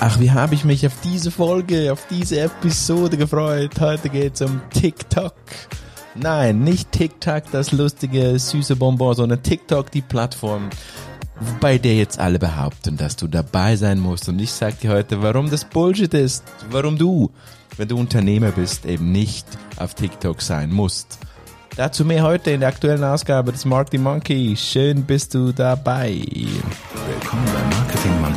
Ach, wie habe ich mich auf diese Folge, auf diese Episode gefreut. Heute geht's um TikTok. Nein, nicht TikTok, das lustige, süße Bonbon, sondern TikTok, die Plattform, bei der jetzt alle behaupten, dass du dabei sein musst. Und ich sage dir heute, warum das Bullshit ist, warum du, wenn du Unternehmer bist, eben nicht auf TikTok sein musst. Dazu mehr heute in der aktuellen Ausgabe des Marketing Monkey. Schön bist du dabei. Willkommen beim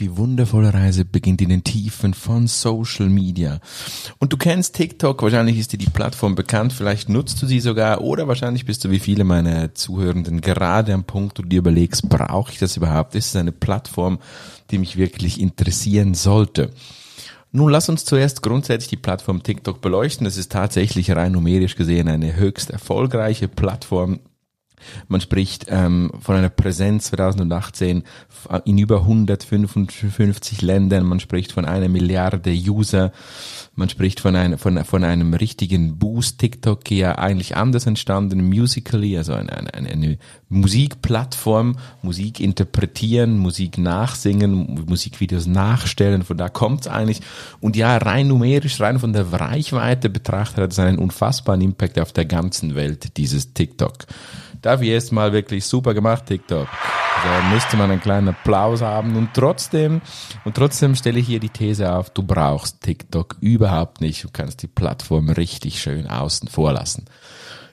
Die wundervolle Reise beginnt in den Tiefen von Social Media. Und du kennst TikTok, wahrscheinlich ist dir die Plattform bekannt, vielleicht nutzt du sie sogar oder wahrscheinlich bist du wie viele meiner Zuhörenden gerade am Punkt, wo du dir überlegst, brauche ich das überhaupt? Ist es eine Plattform, die mich wirklich interessieren sollte? Nun lass uns zuerst grundsätzlich die Plattform TikTok beleuchten. Es ist tatsächlich rein numerisch gesehen eine höchst erfolgreiche Plattform man spricht ähm, von einer Präsenz 2018 in über 155 Ländern. Man spricht von einer Milliarde User. Man spricht von, ein, von, von einem richtigen Boost. TikTok ja eigentlich anders entstanden, Musically, also eine, eine, eine Musikplattform, Musik interpretieren, Musik nachsingen, Musikvideos nachstellen. Von da kommt's eigentlich. Und ja, rein numerisch, rein von der Reichweite betrachtet hat es einen unfassbaren Impact auf der ganzen Welt, dieses TikTok. Dafür erstmal wirklich super gemacht, TikTok. Da müsste man einen kleinen Applaus haben und trotzdem, und trotzdem stelle ich hier die These auf, du brauchst TikTok überhaupt nicht. Du kannst die Plattform richtig schön außen vor lassen.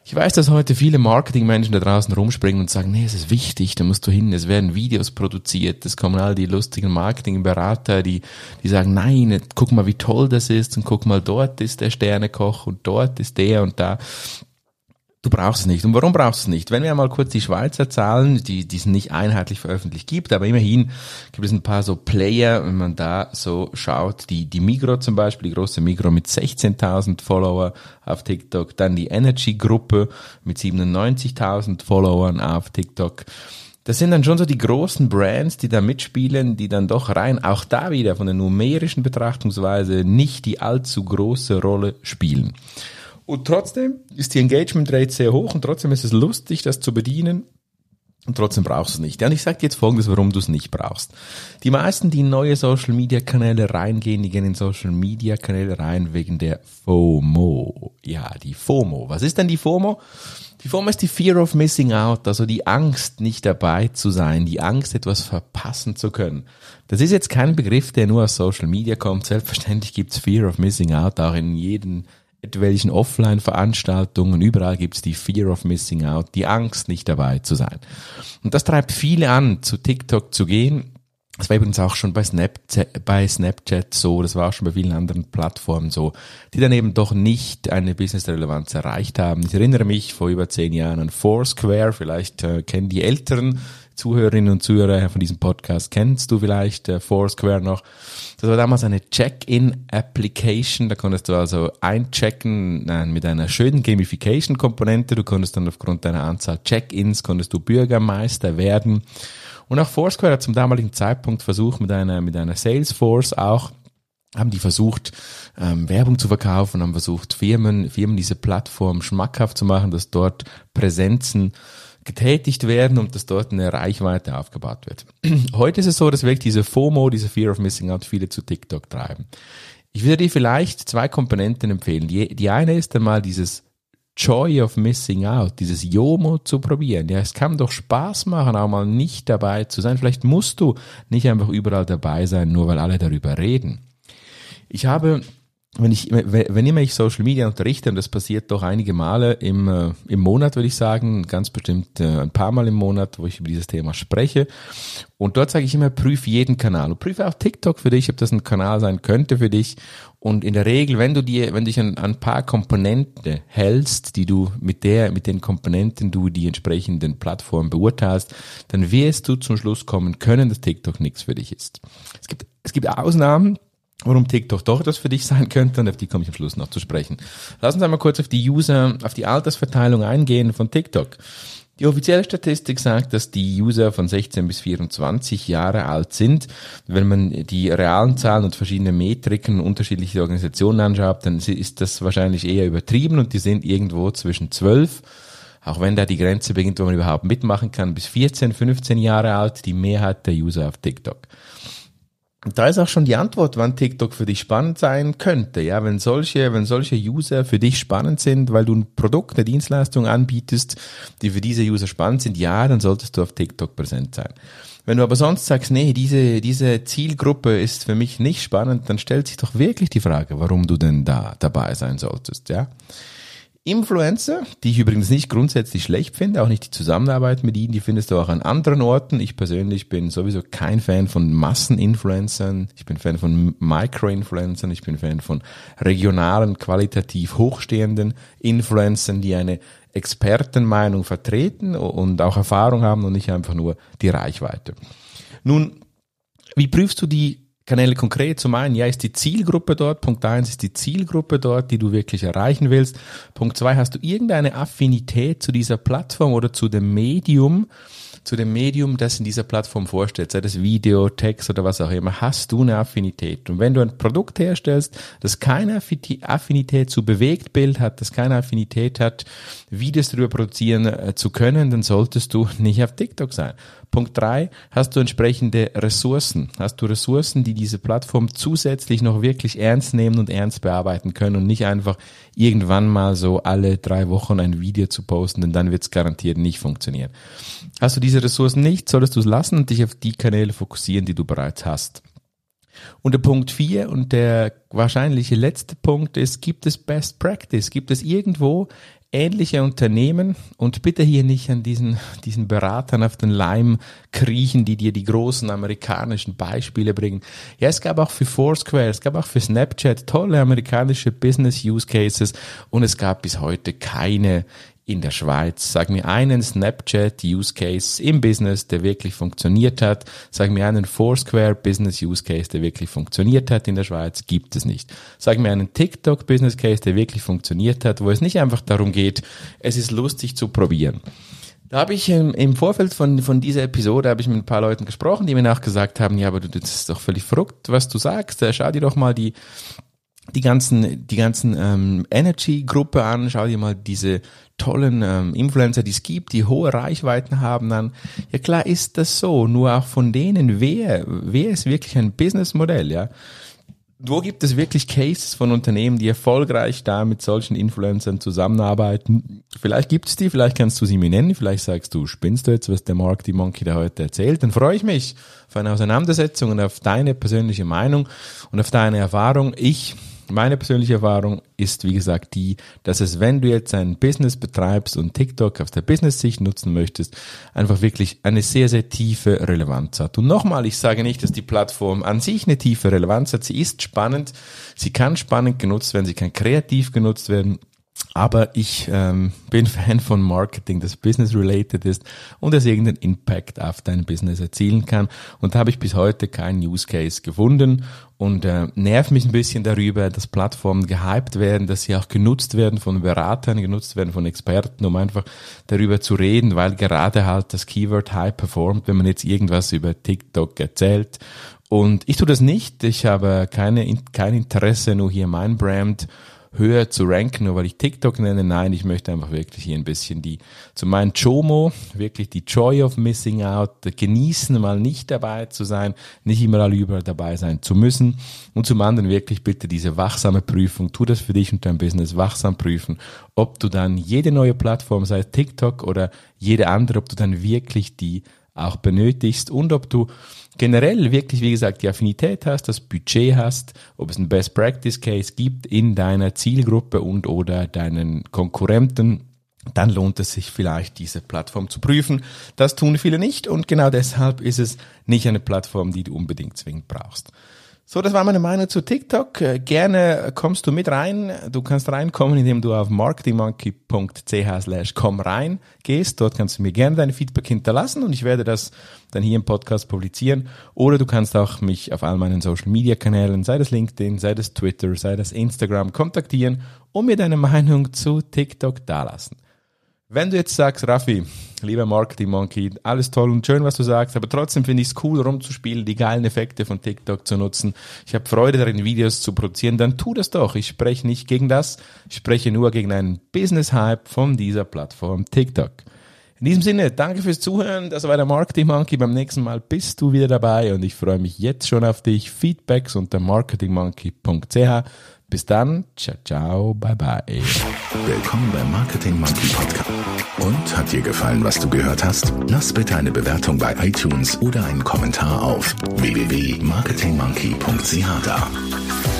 Ich weiß, dass heute viele Marketingmenschen da draußen rumspringen und sagen, nee, es ist wichtig, da musst du hin, es werden Videos produziert, es kommen all die lustigen Marketingberater, die, die sagen, nein, guck mal, wie toll das ist und guck mal, dort ist der Sternekoch und dort ist der und da. Du brauchst es nicht. Und warum brauchst du es nicht? Wenn wir mal kurz die Schweizer Zahlen, die, die es nicht einheitlich veröffentlicht gibt, aber immerhin gibt es ein paar so Player, wenn man da so schaut, die, die Migro zum Beispiel, die große Migro mit 16.000 Follower auf TikTok, dann die Energy Gruppe mit 97.000 Followern auf TikTok. Das sind dann schon so die großen Brands, die da mitspielen, die dann doch rein auch da wieder von der numerischen Betrachtungsweise nicht die allzu große Rolle spielen. Und trotzdem ist die Engagement Rate sehr hoch und trotzdem ist es lustig, das zu bedienen. Und trotzdem brauchst du es nicht. Und ich sage dir jetzt folgendes, warum du es nicht brauchst. Die meisten, die in neue Social Media Kanäle reingehen, die gehen in Social Media Kanäle rein wegen der FOMO. Ja, die FOMO. Was ist denn die FOMO? Die FOMO ist die Fear of Missing Out, also die Angst, nicht dabei zu sein, die Angst, etwas verpassen zu können. Das ist jetzt kein Begriff, der nur aus Social Media kommt. Selbstverständlich gibt's Fear of Missing Out auch in jedem welchen Offline-Veranstaltungen, überall gibt's die Fear of Missing Out, die Angst, nicht dabei zu sein. Und das treibt viele an, zu TikTok zu gehen. Das war übrigens auch schon bei Snapchat, bei Snapchat so, das war auch schon bei vielen anderen Plattformen so, die dann eben doch nicht eine Business-Relevanz erreicht haben. Ich erinnere mich vor über zehn Jahren an Foursquare, vielleicht äh, kennen die Älteren Zuhörerinnen und Zuhörer von diesem Podcast kennst du vielleicht äh, Foursquare noch. Das war damals eine Check-in-Application. Da konntest du also einchecken äh, mit einer schönen Gamification-Komponente. Du konntest dann aufgrund deiner Anzahl Check-ins konntest du Bürgermeister werden. Und auch Foursquare hat zum damaligen Zeitpunkt versucht mit einer mit einer Salesforce auch haben die versucht, ähm, Werbung zu verkaufen, haben versucht, Firmen, Firmen diese Plattform schmackhaft zu machen, dass dort Präsenzen getätigt werden und dass dort eine Reichweite aufgebaut wird. Heute ist es so, dass wirklich diese FOMO, diese Fear of Missing Out, viele zu TikTok treiben. Ich würde dir vielleicht zwei Komponenten empfehlen. Die, die eine ist einmal dieses Joy of Missing Out, dieses JOMO zu probieren. Ja, es kann doch Spaß machen, auch mal nicht dabei zu sein. Vielleicht musst du nicht einfach überall dabei sein, nur weil alle darüber reden. Ich habe wenn ich, wenn immer ich Social Media unterrichte, und das passiert doch einige Male im, äh, im Monat, würde ich sagen, ganz bestimmt äh, ein paar Mal im Monat, wo ich über dieses Thema spreche. Und dort sage ich immer, prüf jeden Kanal. Und prüfe auch TikTok für dich, ob das ein Kanal sein könnte für dich. Und in der Regel, wenn du dir, wenn du dich an ein paar Komponenten hältst, die du mit der, mit den Komponenten du die entsprechenden Plattformen beurteilst, dann wirst du zum Schluss kommen können, dass TikTok nichts für dich ist. Es gibt, es gibt Ausnahmen, warum TikTok doch das für dich sein könnte und auf die komme ich am Schluss noch zu sprechen. Lass uns einmal kurz auf die User, auf die Altersverteilung eingehen von TikTok. Die offizielle Statistik sagt, dass die User von 16 bis 24 Jahre alt sind. Wenn man die realen Zahlen und verschiedene Metriken unterschiedliche Organisationen anschaut, dann ist das wahrscheinlich eher übertrieben und die sind irgendwo zwischen 12 auch wenn da die Grenze beginnt, wo man überhaupt mitmachen kann, bis 14, 15 Jahre alt, die Mehrheit der User auf TikTok. Und da ist auch schon die Antwort, wann TikTok für dich spannend sein könnte. Ja, wenn solche, wenn solche User für dich spannend sind, weil du ein Produkt, eine Dienstleistung anbietest, die für diese User spannend sind, ja, dann solltest du auf TikTok präsent sein. Wenn du aber sonst sagst, nee, diese, diese Zielgruppe ist für mich nicht spannend, dann stellt sich doch wirklich die Frage, warum du denn da dabei sein solltest, ja. Influencer, die ich übrigens nicht grundsätzlich schlecht finde, auch nicht die Zusammenarbeit mit ihnen, die findest du auch an anderen Orten. Ich persönlich bin sowieso kein Fan von Masseninfluencern, ich bin Fan von Microinfluencern, ich bin Fan von regionalen, qualitativ hochstehenden Influencern, die eine Expertenmeinung vertreten und auch Erfahrung haben und nicht einfach nur die Reichweite. Nun, wie prüfst du die Kanäle konkret. Zum einen, ja, ist die Zielgruppe dort. Punkt eins ist die Zielgruppe dort, die du wirklich erreichen willst. Punkt zwei, hast du irgendeine Affinität zu dieser Plattform oder zu dem Medium, zu dem Medium, das in dieser Plattform vorstellt, sei das Video, Text oder was auch immer, hast du eine Affinität. Und wenn du ein Produkt herstellst, das keine Affinität zu Bewegtbild hat, das keine Affinität hat, Videos darüber produzieren äh, zu können, dann solltest du nicht auf TikTok sein. Punkt drei, hast du entsprechende Ressourcen? Hast du Ressourcen, die diese Plattform zusätzlich noch wirklich ernst nehmen und ernst bearbeiten können und nicht einfach irgendwann mal so alle drei Wochen ein Video zu posten, denn dann wird es garantiert nicht funktionieren. Hast du diese Ressourcen nicht, solltest du es lassen und dich auf die Kanäle fokussieren, die du bereits hast. Und der Punkt vier und der wahrscheinliche letzte Punkt ist, gibt es Best Practice? Gibt es irgendwo ähnliche Unternehmen und bitte hier nicht an diesen, diesen Beratern auf den Leim kriechen, die dir die großen amerikanischen Beispiele bringen. Ja, es gab auch für Foursquare, es gab auch für Snapchat tolle amerikanische Business Use Cases und es gab bis heute keine in der Schweiz. Sag mir einen Snapchat Use Case im Business, der wirklich funktioniert hat. Sag mir einen Foursquare Business Use Case, der wirklich funktioniert hat in der Schweiz. Gibt es nicht. Sag mir einen TikTok Business Case, der wirklich funktioniert hat, wo es nicht einfach darum geht, es ist lustig zu probieren. Da habe ich im, Vorfeld von, von dieser Episode habe ich mit ein paar Leuten gesprochen, die mir nachgesagt haben, ja, aber du, das ist doch völlig verrückt, was du sagst. Schau dir doch mal die die ganzen, die ganzen ähm, Energy-Gruppe an, schau dir mal diese tollen ähm, Influencer, die es gibt, die hohe Reichweiten haben, dann, ja klar ist das so, nur auch von denen, wer, wer ist wirklich ein Businessmodell, ja? Wo gibt es wirklich Cases von Unternehmen, die erfolgreich da mit solchen Influencern zusammenarbeiten? Vielleicht gibt es die, vielleicht kannst du sie mir nennen, vielleicht sagst du, spinnst du jetzt, was der Mark die Monkey da heute erzählt? Dann freue ich mich auf eine Auseinandersetzung und auf deine persönliche Meinung und auf deine Erfahrung. Ich meine persönliche Erfahrung ist, wie gesagt, die, dass es, wenn du jetzt ein Business betreibst und TikTok aus der Business-Sicht nutzen möchtest, einfach wirklich eine sehr, sehr tiefe Relevanz hat. Und nochmal, ich sage nicht, dass die Plattform an sich eine tiefe Relevanz hat. Sie ist spannend. Sie kann spannend genutzt werden. Sie kann kreativ genutzt werden. Aber ich ähm, bin Fan von Marketing, das business-related ist und das irgendeinen Impact auf dein Business erzielen kann. Und da habe ich bis heute keinen Use Case gefunden und äh, nervt mich ein bisschen darüber, dass Plattformen gehypt werden, dass sie auch genutzt werden von Beratern, genutzt werden von Experten, um einfach darüber zu reden, weil gerade halt das Keyword High performt, wenn man jetzt irgendwas über TikTok erzählt. Und ich tue das nicht. Ich habe keine, kein Interesse, nur hier mein Brand höher zu ranken, nur weil ich TikTok nenne. Nein, ich möchte einfach wirklich hier ein bisschen die, zu meinen Chomo, wirklich die Joy of Missing Out, genießen, mal nicht dabei zu sein, nicht immer überall dabei sein zu müssen. Und zum anderen wirklich bitte diese wachsame Prüfung, tu das für dich und dein Business wachsam prüfen, ob du dann jede neue Plattform, sei es TikTok oder jede andere, ob du dann wirklich die auch benötigst und ob du generell wirklich, wie gesagt, die Affinität hast, das Budget hast, ob es einen Best Practice Case gibt in deiner Zielgruppe und oder deinen Konkurrenten, dann lohnt es sich vielleicht, diese Plattform zu prüfen. Das tun viele nicht und genau deshalb ist es nicht eine Plattform, die du unbedingt zwingend brauchst. So, das war meine Meinung zu TikTok. Äh, gerne kommst du mit rein. Du kannst reinkommen, indem du auf marketingmonkey.ch slash komm rein gehst. Dort kannst du mir gerne dein Feedback hinterlassen und ich werde das dann hier im Podcast publizieren. Oder du kannst auch mich auf all meinen Social Media Kanälen, sei das LinkedIn, sei das Twitter, sei das Instagram, kontaktieren und mir deine Meinung zu TikTok dalassen. Wenn du jetzt sagst, Raffi, lieber Marketing Monkey, alles toll und schön, was du sagst, aber trotzdem finde ich es cool, rumzuspielen, die geilen Effekte von TikTok zu nutzen. Ich habe Freude darin, Videos zu produzieren, dann tu das doch. Ich spreche nicht gegen das, ich spreche nur gegen einen Business-Hype von dieser Plattform TikTok. In diesem Sinne, danke fürs Zuhören. Das war der Marketing Monkey. Beim nächsten Mal bist du wieder dabei und ich freue mich jetzt schon auf dich. Feedbacks unter marketingmonkey.ch. Bis dann, ciao, ciao, bye bye. Willkommen beim Marketing Monkey Podcast. Und hat dir gefallen, was du gehört hast? Lass bitte eine Bewertung bei iTunes oder einen Kommentar auf www.marketingmonkey.ch da.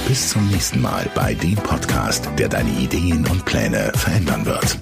Bis zum nächsten Mal bei dem Podcast, der deine Ideen und Pläne verändern wird.